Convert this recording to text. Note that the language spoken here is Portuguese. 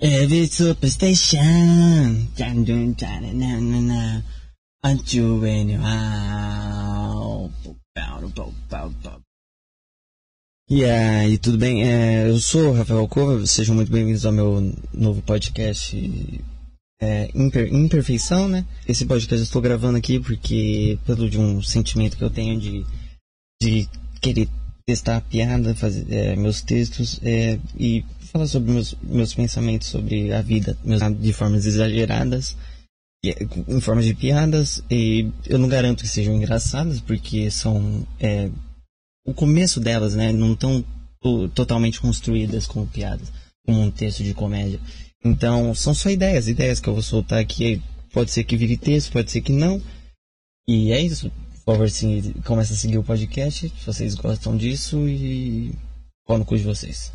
Every na, na, na. You anyhow? E aí, tudo bem? É, eu sou o Rafael Alcova, sejam muito bem-vindos ao meu novo podcast é, Imper, Imperfeição, né? Esse podcast eu estou gravando aqui porque, pelo de um sentimento que eu tenho de, de querer testar a piada, fazer é, meus textos é, e falar sobre meus, meus pensamentos sobre a vida meus, de formas exageradas, em formas de piadas, e eu não garanto que sejam engraçadas, porque são é, o começo delas, né, não estão totalmente construídas como piadas, como um texto de comédia. Então, são só ideias, ideias que eu vou soltar aqui. Pode ser que vire texto, pode ser que não. E é isso. Começa a seguir o podcast, se vocês gostam disso e qual no cu de vocês.